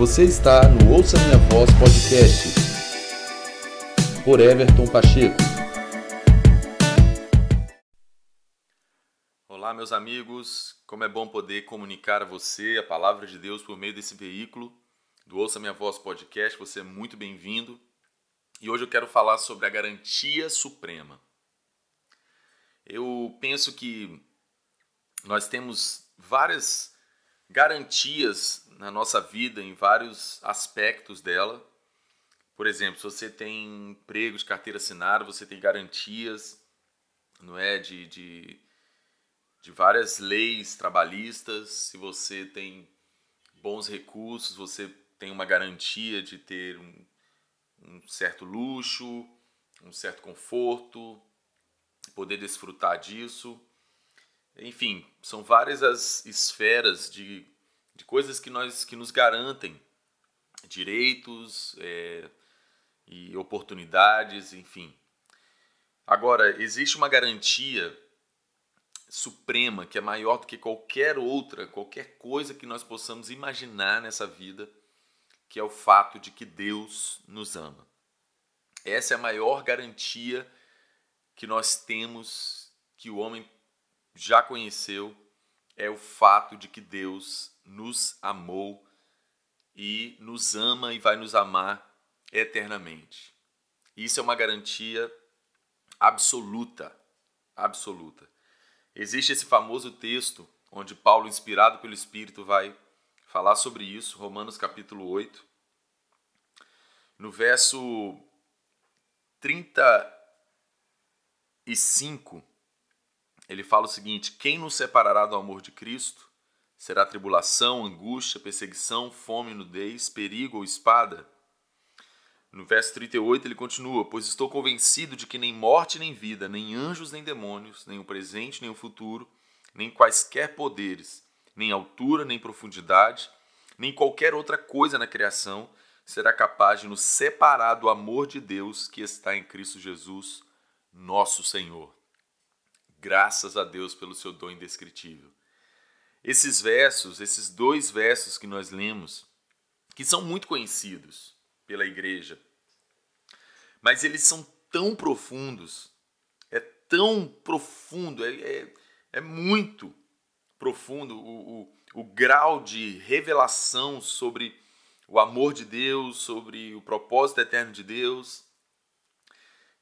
Você está no Ouça Minha Voz Podcast por Everton Pacheco. Olá, meus amigos. Como é bom poder comunicar a você a palavra de Deus por meio desse veículo do Ouça Minha Voz Podcast. Você é muito bem-vindo. E hoje eu quero falar sobre a garantia suprema. Eu penso que nós temos várias garantias na nossa vida, em vários aspectos dela. Por exemplo, se você tem emprego de carteira assinada, você tem garantias, não é, de, de, de várias leis trabalhistas. Se você tem bons recursos, você tem uma garantia de ter um, um certo luxo, um certo conforto, poder desfrutar disso. Enfim, são várias as esferas de, de coisas que, nós, que nos garantem direitos é, e oportunidades, enfim. Agora, existe uma garantia suprema que é maior do que qualquer outra, qualquer coisa que nós possamos imaginar nessa vida, que é o fato de que Deus nos ama. Essa é a maior garantia que nós temos que o homem já conheceu é o fato de que Deus nos amou e nos ama e vai nos amar eternamente. Isso é uma garantia absoluta, absoluta. Existe esse famoso texto onde Paulo, inspirado pelo Espírito, vai falar sobre isso, Romanos capítulo 8. No verso 35, ele fala o seguinte: Quem nos separará do amor de Cristo? Será tribulação, angústia, perseguição, fome, nudez, perigo ou espada? No verso 38 ele continua: Pois estou convencido de que nem morte nem vida, nem anjos nem demônios, nem o presente nem o futuro, nem quaisquer poderes, nem altura nem profundidade, nem qualquer outra coisa na criação será capaz de nos separar do amor de Deus que está em Cristo Jesus, nosso Senhor. Graças a Deus pelo seu dom indescritível. Esses versos, esses dois versos que nós lemos, que são muito conhecidos pela igreja, mas eles são tão profundos, é tão profundo, é, é, é muito profundo o, o, o grau de revelação sobre o amor de Deus, sobre o propósito eterno de Deus,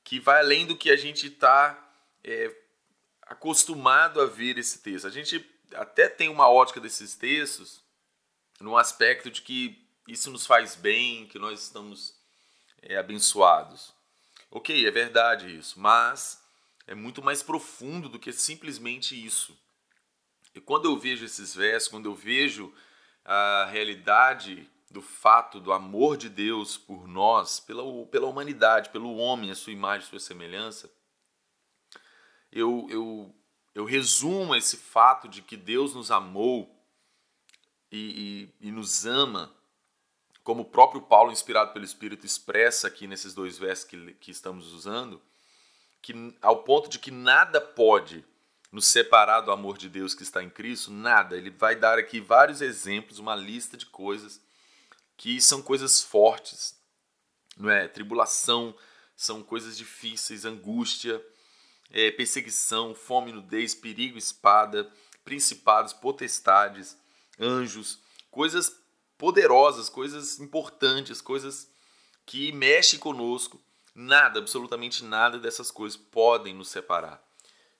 que vai além do que a gente está é, acostumado a ver esse texto. A gente até tem uma ótica desses textos no aspecto de que isso nos faz bem, que nós estamos é, abençoados. Ok, é verdade isso, mas é muito mais profundo do que simplesmente isso. E quando eu vejo esses versos, quando eu vejo a realidade do fato do amor de Deus por nós, pela, pela humanidade, pelo homem, a sua imagem, a sua semelhança, eu, eu, eu resumo esse fato de que Deus nos amou e, e, e nos ama, como o próprio Paulo, inspirado pelo Espírito, expressa aqui nesses dois versos que, que estamos usando, que ao ponto de que nada pode nos separar do amor de Deus que está em Cristo, nada. Ele vai dar aqui vários exemplos, uma lista de coisas que são coisas fortes, não é? Tribulação são coisas difíceis, angústia, é, perseguição, fome, nudez, perigo, espada, principados, potestades, anjos, coisas poderosas, coisas importantes, coisas que mexem conosco. Nada, absolutamente nada dessas coisas podem nos separar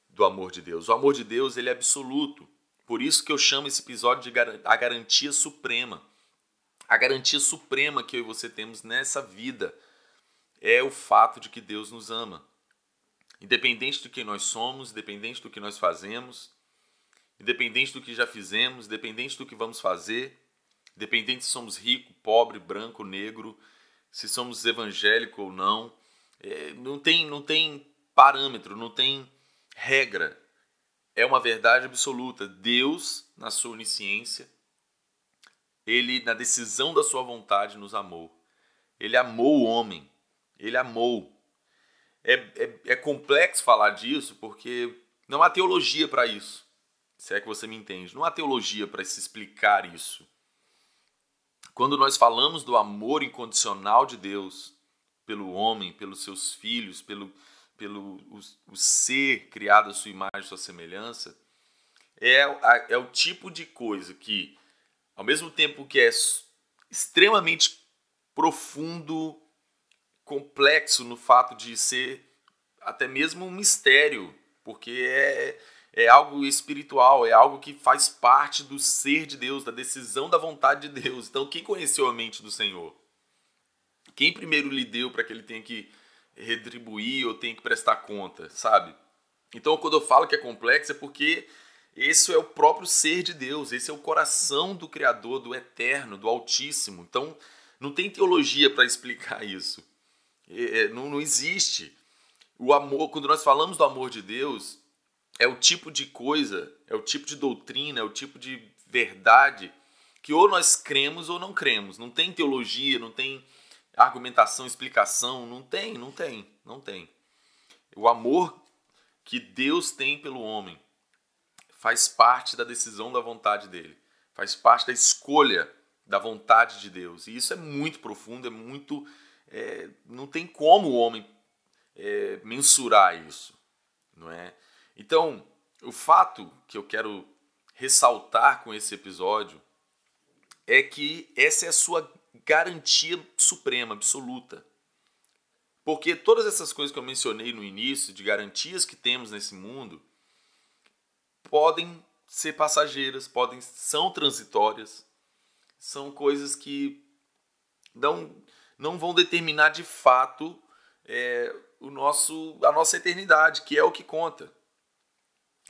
do amor de Deus. O amor de Deus ele é absoluto. Por isso que eu chamo esse episódio de a garantia suprema. A garantia suprema que eu e você temos nessa vida é o fato de que Deus nos ama. Independente do que nós somos, independente do que nós fazemos, independente do que já fizemos, independente do que vamos fazer, independente se somos rico, pobre, branco, negro, se somos evangélico ou não, é, não tem, não tem parâmetro, não tem regra. É uma verdade absoluta. Deus, na sua onisciência, ele, na decisão da sua vontade, nos amou. Ele amou o homem. Ele amou. É, é, é complexo falar disso porque não há teologia para isso. Se é que você me entende. Não há teologia para se explicar isso. quando nós falamos do amor incondicional de Deus pelo homem, pelos seus filhos, pelo, pelo o, o ser criado à sua imagem e sua semelhança, é, é o tipo de coisa que, ao mesmo tempo que é extremamente profundo, complexo no fato de ser até mesmo um mistério, porque é, é algo espiritual, é algo que faz parte do ser de Deus, da decisão da vontade de Deus. Então, quem conheceu a mente do Senhor? Quem primeiro lhe deu para que ele tenha que retribuir ou tenha que prestar conta, sabe? Então, quando eu falo que é complexo, é porque esse é o próprio ser de Deus, esse é o coração do Criador, do Eterno, do Altíssimo. Então, não tem teologia para explicar isso. É, é, não, não existe. O amor, quando nós falamos do amor de Deus, é o tipo de coisa, é o tipo de doutrina, é o tipo de verdade que ou nós cremos ou não cremos. Não tem teologia, não tem argumentação, explicação, não tem, não tem, não tem. O amor que Deus tem pelo homem faz parte da decisão da vontade dele, faz parte da escolha da vontade de Deus. E isso é muito profundo, é muito. É, não tem como o homem é, mensurar isso, não é? Então, o fato que eu quero ressaltar com esse episódio é que essa é a sua garantia suprema, absoluta. Porque todas essas coisas que eu mencionei no início, de garantias que temos nesse mundo, podem ser passageiras, podem são transitórias, são coisas que não, não vão determinar de fato é, o nosso, a nossa eternidade, que é o que conta.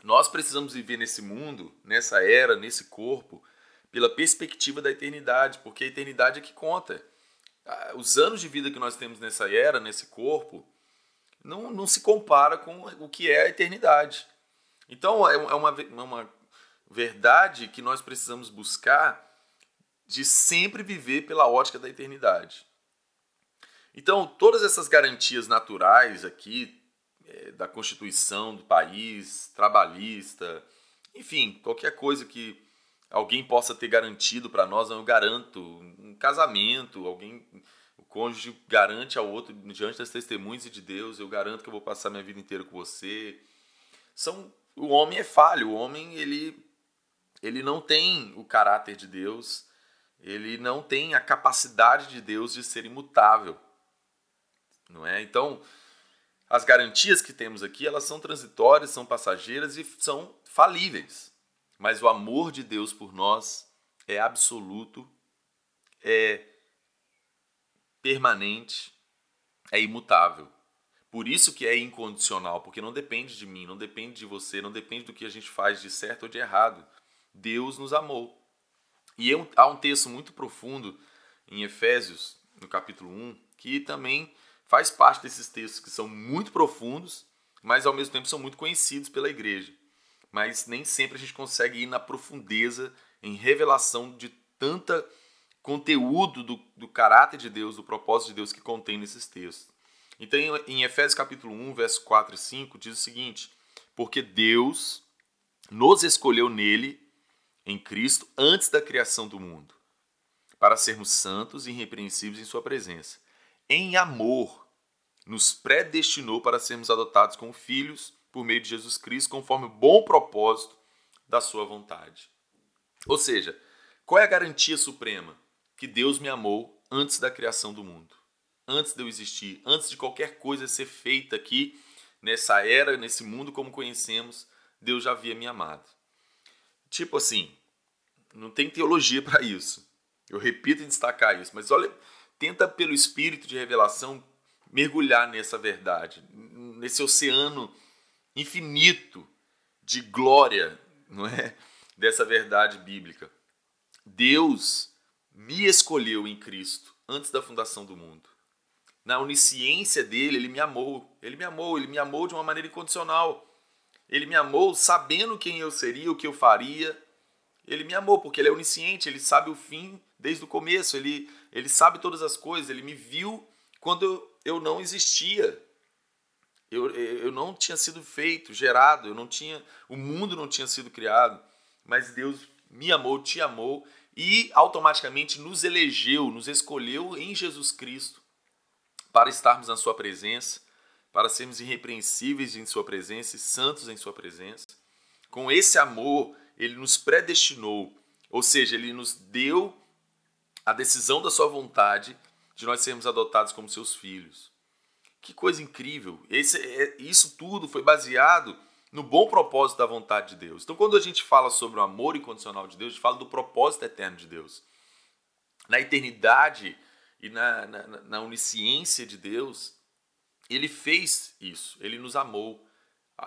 Nós precisamos viver nesse mundo, nessa era, nesse corpo, pela perspectiva da eternidade, porque a eternidade é que conta. Os anos de vida que nós temos nessa era, nesse corpo, não, não se compara com o que é a eternidade. Então é, é uma, é uma verdade que nós precisamos buscar de sempre viver pela ótica da eternidade. Então, todas essas garantias naturais aqui, é, da Constituição do país, trabalhista, enfim, qualquer coisa que alguém possa ter garantido para nós, eu garanto. Um casamento, alguém, o cônjuge garante ao outro diante das testemunhas de Deus, eu garanto que eu vou passar minha vida inteira com você. São, o homem é falho, o homem ele, ele não tem o caráter de Deus, ele não tem a capacidade de Deus de ser imutável. Não é? Então, as garantias que temos aqui, elas são transitórias, são passageiras e são falíveis. Mas o amor de Deus por nós é absoluto, é permanente, é imutável. Por isso que é incondicional, porque não depende de mim, não depende de você, não depende do que a gente faz de certo ou de errado. Deus nos amou. E há um texto muito profundo em Efésios, no capítulo 1, que também faz parte desses textos que são muito profundos, mas ao mesmo tempo são muito conhecidos pela igreja. Mas nem sempre a gente consegue ir na profundeza em revelação de tanta conteúdo do, do caráter de Deus, do propósito de Deus que contém nesses textos. Então, em Efésios capítulo 1, verso 4 e 5, diz o seguinte: Porque Deus nos escolheu nele, em Cristo, antes da criação do mundo, para sermos santos e irrepreensíveis em Sua presença em amor, nos predestinou para sermos adotados como filhos por meio de Jesus Cristo, conforme o bom propósito da sua vontade. Ou seja, qual é a garantia suprema? Que Deus me amou antes da criação do mundo, antes de eu existir, antes de qualquer coisa ser feita aqui nessa era, nesse mundo como conhecemos, Deus já havia me amado. Tipo assim, não tem teologia para isso. Eu repito e destacar isso, mas olha, tenta pelo espírito de revelação mergulhar nessa verdade, nesse oceano infinito de glória, não é? Dessa verdade bíblica. Deus me escolheu em Cristo antes da fundação do mundo. Na onisciência dele, ele me amou. Ele me amou, ele me amou de uma maneira incondicional. Ele me amou sabendo quem eu seria, o que eu faria. Ele me amou porque ele é onisciente, ele sabe o fim desde o começo, ele, ele sabe todas as coisas, ele me viu quando eu não existia. Eu, eu não tinha sido feito, gerado, eu não tinha, o mundo não tinha sido criado, mas Deus me amou, te amou e automaticamente nos elegeu, nos escolheu em Jesus Cristo para estarmos na Sua presença, para sermos irrepreensíveis em Sua presença e santos em Sua presença. Com esse amor, Ele nos predestinou, ou seja, Ele nos deu a decisão da Sua vontade de nós sermos adotados como seus filhos. Que coisa incrível! Esse, é, isso tudo foi baseado no bom propósito da vontade de Deus. Então, quando a gente fala sobre o amor incondicional de Deus, a gente fala do propósito eterno de Deus. Na eternidade e na, na, na onisciência de Deus, ele fez isso, ele nos amou.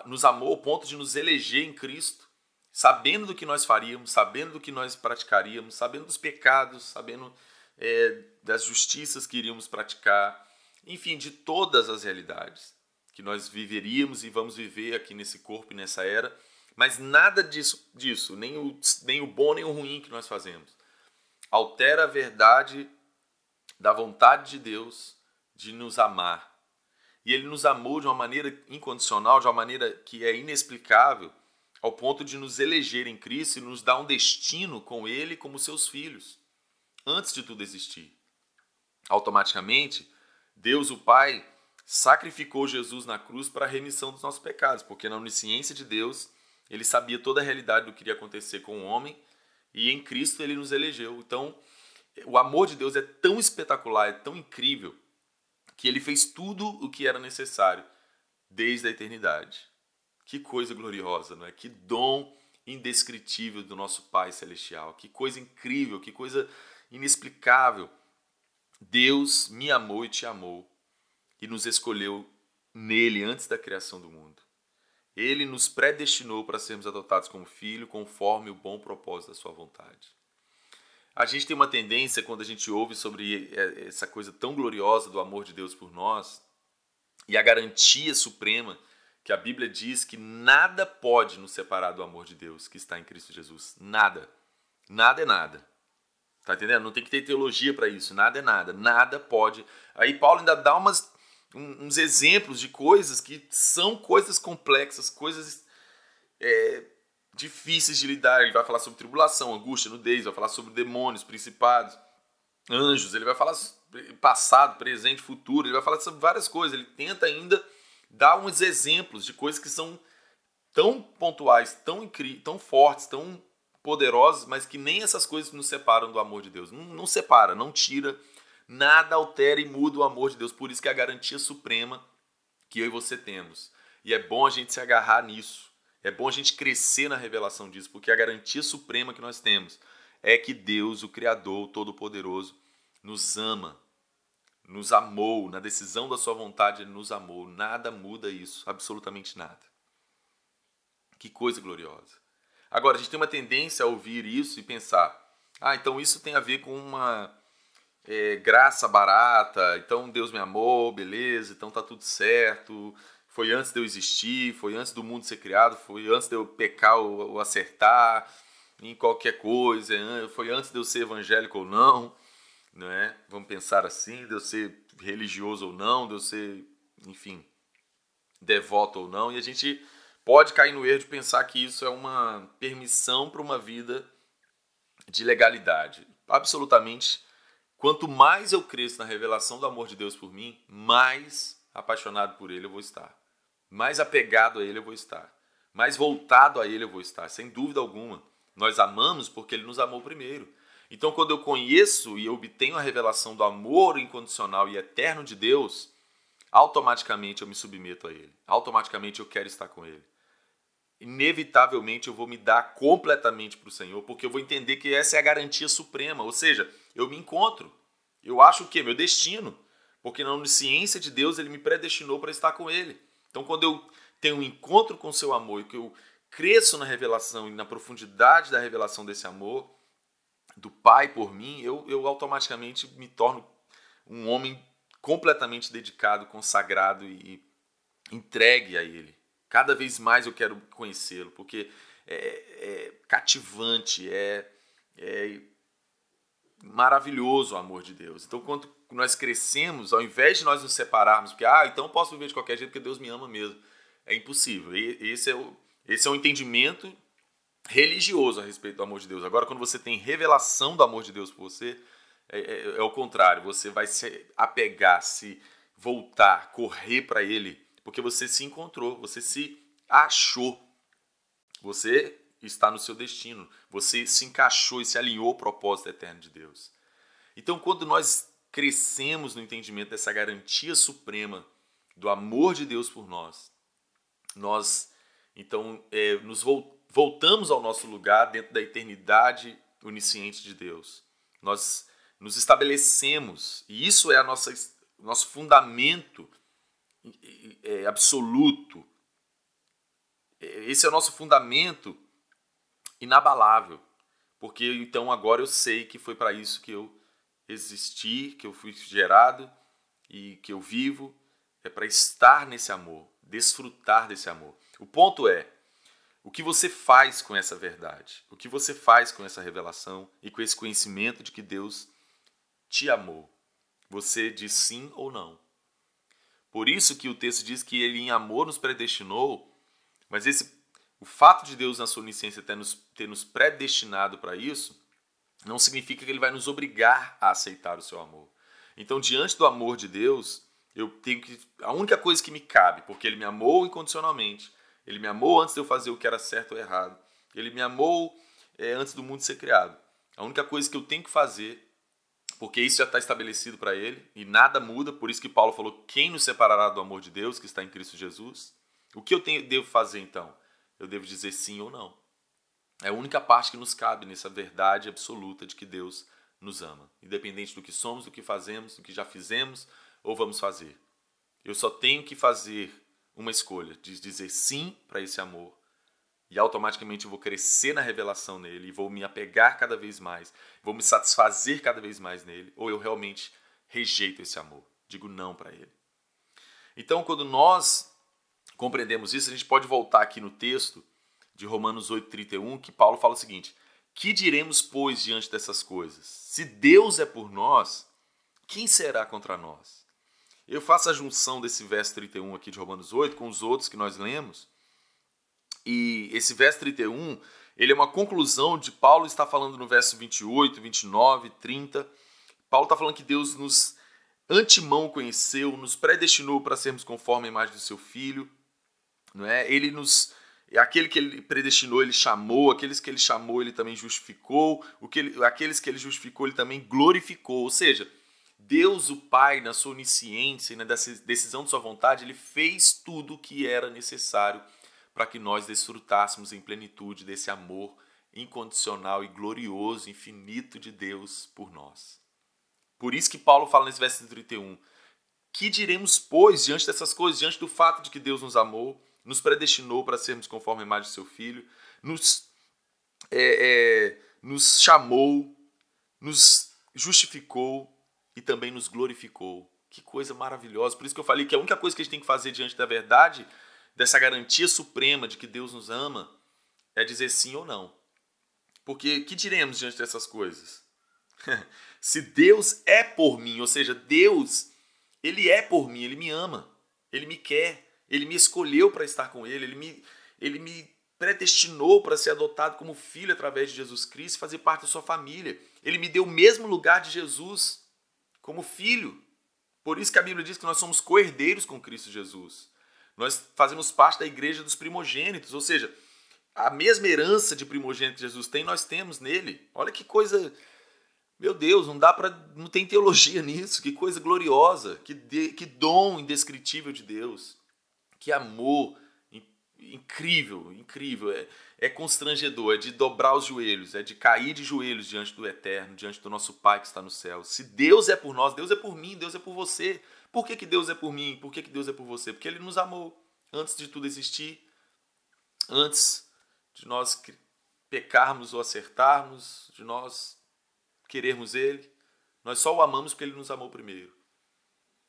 Nos amou ao ponto de nos eleger em Cristo, sabendo do que nós faríamos, sabendo do que nós praticaríamos, sabendo dos pecados, sabendo é, das justiças que iríamos praticar, enfim, de todas as realidades que nós viveríamos e vamos viver aqui nesse corpo e nessa era, mas nada disso, disso nem, o, nem o bom nem o ruim que nós fazemos, altera a verdade da vontade de Deus de nos amar. E Ele nos amou de uma maneira incondicional, de uma maneira que é inexplicável, ao ponto de nos eleger em Cristo e nos dar um destino com Ele como seus filhos, antes de tudo existir. Automaticamente, Deus, o Pai, sacrificou Jesus na cruz para a remissão dos nossos pecados, porque na onisciência de Deus, ele sabia toda a realidade do que iria acontecer com o homem e em Cristo ele nos elegeu. Então, o amor de Deus é tão espetacular, é tão incrível, que ele fez tudo o que era necessário desde a eternidade. Que coisa gloriosa, não é? Que dom indescritível do nosso Pai celestial. Que coisa incrível, que coisa inexplicável. Deus me amou e te amou e nos escolheu nele antes da criação do mundo. Ele nos predestinou para sermos adotados como filho, conforme o bom propósito da sua vontade. A gente tem uma tendência, quando a gente ouve sobre é, essa coisa tão gloriosa do amor de Deus por nós, e a garantia suprema que a Bíblia diz que nada pode nos separar do amor de Deus que está em Cristo Jesus. Nada. Nada é nada. Tá entendendo? Não tem que ter teologia para isso. Nada é nada. Nada pode. Aí Paulo ainda dá umas uns exemplos de coisas que são coisas complexas, coisas é, difíceis de lidar. Ele vai falar sobre tribulação, angústia, nudez, vai falar sobre demônios, principados, anjos, ele vai falar passado, presente, futuro, ele vai falar sobre várias coisas. Ele tenta ainda dar uns exemplos de coisas que são tão pontuais, tão incríveis, tão fortes, tão poderosas, mas que nem essas coisas nos separam do amor de Deus. Não, não separa, não tira Nada altera e muda o amor de Deus. Por isso que é a garantia suprema que eu e você temos. E é bom a gente se agarrar nisso. É bom a gente crescer na revelação disso, porque a garantia suprema que nós temos é que Deus, o Criador, o Todo-Poderoso, nos ama, nos amou, na decisão da sua vontade ele nos amou. Nada muda isso, absolutamente nada. Que coisa gloriosa. Agora, a gente tem uma tendência a ouvir isso e pensar: ah, então isso tem a ver com uma é, graça barata, então Deus me amou, beleza, então tá tudo certo. Foi antes de eu existir, foi antes do mundo ser criado, foi antes de eu pecar ou, ou acertar em qualquer coisa, foi antes de eu ser evangélico ou não, não é? Vamos pensar assim, de eu ser religioso ou não, de eu ser, enfim, devoto ou não, e a gente pode cair no erro de pensar que isso é uma permissão para uma vida de legalidade. Absolutamente Quanto mais eu cresço na revelação do amor de Deus por mim, mais apaixonado por Ele eu vou estar. Mais apegado a Ele eu vou estar. Mais voltado a Ele eu vou estar, sem dúvida alguma. Nós amamos porque Ele nos amou primeiro. Então, quando eu conheço e obtenho a revelação do amor incondicional e eterno de Deus, automaticamente eu me submeto a Ele. Automaticamente eu quero estar com Ele. Inevitavelmente eu vou me dar completamente para o Senhor, porque eu vou entender que essa é a garantia suprema. Ou seja, eu me encontro. Eu acho o quê? Meu destino. Porque na onisciência de Deus, ele me predestinou para estar com ele. Então, quando eu tenho um encontro com o seu amor e que eu cresço na revelação e na profundidade da revelação desse amor, do Pai por mim, eu, eu automaticamente me torno um homem completamente dedicado, consagrado e entregue a Ele. Cada vez mais eu quero conhecê-lo, porque é, é cativante, é, é maravilhoso o amor de Deus. Então, quando nós crescemos, ao invés de nós nos separarmos, porque, ah, então eu posso viver de qualquer jeito porque Deus me ama mesmo. É impossível. E esse é o, esse é o entendimento religioso a respeito do amor de Deus. Agora, quando você tem revelação do amor de Deus por você, é, é, é o contrário. Você vai se apegar, se voltar, correr para Ele, porque você se encontrou, você se achou. Você está no seu destino. Você se encaixou e se alinhou ao propósito eterno de Deus. Então, quando nós crescemos no entendimento dessa garantia suprema do amor de Deus por nós, nós então é, nos voltamos ao nosso lugar dentro da eternidade onisciente de Deus. Nós nos estabelecemos e isso é a nossa nosso fundamento é, absoluto. Esse é o nosso fundamento inabalável, porque então agora eu sei que foi para isso que eu existir, que eu fui gerado e que eu vivo, é para estar nesse amor, desfrutar desse amor. O ponto é, o que você faz com essa verdade? O que você faz com essa revelação e com esse conhecimento de que Deus te amou? Você diz sim ou não? Por isso que o texto diz que ele em amor nos predestinou, mas esse o fato de Deus na sua onisciência ter nos, ter nos predestinado para isso, não significa que ele vai nos obrigar a aceitar o seu amor. Então, diante do amor de Deus, eu tenho que. A única coisa que me cabe, porque ele me amou incondicionalmente, ele me amou antes de eu fazer o que era certo ou errado, ele me amou é, antes do mundo ser criado. A única coisa que eu tenho que fazer, porque isso já está estabelecido para ele, e nada muda, por isso que Paulo falou: quem nos separará do amor de Deus que está em Cristo Jesus? O que eu tenho, devo fazer então? Eu devo dizer sim ou não. É a única parte que nos cabe nessa verdade absoluta de que Deus nos ama, independente do que somos, do que fazemos, do que já fizemos ou vamos fazer. Eu só tenho que fazer uma escolha de dizer sim para esse amor e automaticamente eu vou crescer na revelação nele e vou me apegar cada vez mais, vou me satisfazer cada vez mais nele, ou eu realmente rejeito esse amor, digo não para ele. Então, quando nós compreendemos isso, a gente pode voltar aqui no texto de Romanos 8,31, que Paulo fala o seguinte: Que diremos, pois, diante dessas coisas? Se Deus é por nós, quem será contra nós? Eu faço a junção desse verso 31 aqui de Romanos 8 com os outros que nós lemos. E esse verso 31, ele é uma conclusão de Paulo está falando no verso 28, 29, 30. Paulo está falando que Deus nos antemão conheceu, nos predestinou para sermos conforme a imagem do seu filho, não é? Ele nos aquele que ele predestinou, ele chamou, aqueles que ele chamou, ele também justificou, o que ele, aqueles que ele justificou, ele também glorificou. Ou seja, Deus, o Pai, na sua onisciência e na decisão de sua vontade, ele fez tudo o que era necessário para que nós desfrutássemos em plenitude desse amor incondicional e glorioso, infinito de Deus por nós. Por isso que Paulo fala nesse verso 31, que diremos, pois, diante dessas coisas, diante do fato de que Deus nos amou, nos predestinou para sermos conforme a imagem do seu Filho, nos, é, é, nos chamou, nos justificou e também nos glorificou. Que coisa maravilhosa. Por isso que eu falei que a única coisa que a gente tem que fazer diante da verdade, dessa garantia suprema de que Deus nos ama, é dizer sim ou não. Porque que diremos diante dessas coisas? Se Deus é por mim, ou seja, Deus, ele é por mim, ele me ama, ele me quer, ele me escolheu para estar com ele, ele me, ele me predestinou para ser adotado como filho através de Jesus Cristo fazer parte da sua família. Ele me deu o mesmo lugar de Jesus como filho. Por isso que a Bíblia diz que nós somos co-herdeiros com Cristo Jesus. Nós fazemos parte da igreja dos primogênitos, ou seja, a mesma herança de primogênito que Jesus tem, nós temos nele. Olha que coisa meu Deus, não dá para, não tem teologia nisso. Que coisa gloriosa, que, de, que dom indescritível de Deus. Que amor incrível, incrível. É, é constrangedor, é de dobrar os joelhos, é de cair de joelhos diante do Eterno, diante do nosso Pai que está no céu. Se Deus é por nós, Deus é por mim, Deus é por você. Por que, que Deus é por mim? Por que, que Deus é por você? Porque Ele nos amou antes de tudo existir, antes de nós pecarmos ou acertarmos, de nós querermos Ele. Nós só o amamos porque Ele nos amou primeiro.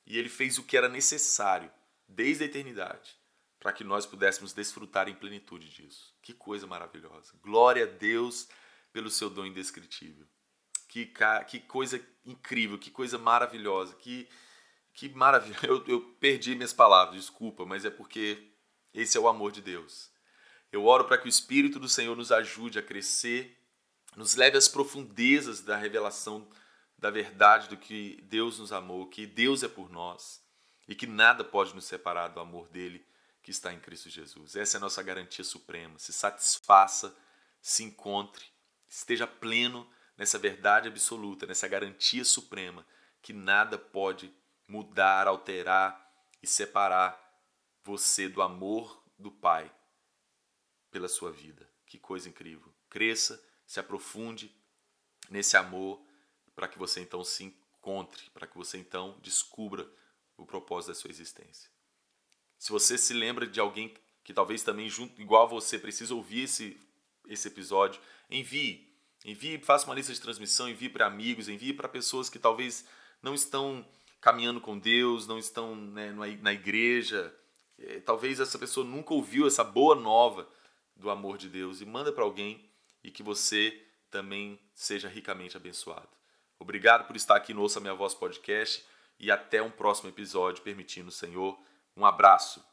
E Ele fez o que era necessário desde a eternidade, para que nós pudéssemos desfrutar em plenitude disso. Que coisa maravilhosa. Glória a Deus pelo seu dom indescritível. Que, que coisa incrível, que coisa maravilhosa, que, que maravilha. Eu, eu perdi minhas palavras, desculpa, mas é porque esse é o amor de Deus. Eu oro para que o Espírito do Senhor nos ajude a crescer, nos leve às profundezas da revelação da verdade do que Deus nos amou, que Deus é por nós e que nada pode nos separar do amor dele que está em Cristo Jesus. Essa é a nossa garantia suprema. Se satisfaça, se encontre, esteja pleno nessa verdade absoluta, nessa garantia suprema que nada pode mudar, alterar e separar você do amor do Pai pela sua vida. Que coisa incrível. Cresça, se aprofunde nesse amor para que você então se encontre, para que você então descubra o propósito da sua existência. Se você se lembra de alguém que talvez também junto igual a você precisa ouvir esse esse episódio, envie, envie, faça uma lista de transmissão, envie para amigos, envie para pessoas que talvez não estão caminhando com Deus, não estão né, na igreja, é, talvez essa pessoa nunca ouviu essa boa nova do amor de Deus e manda para alguém e que você também seja ricamente abençoado. Obrigado por estar aqui no Ouça Minha Voz podcast e até um próximo episódio, permitindo o Senhor. Um abraço.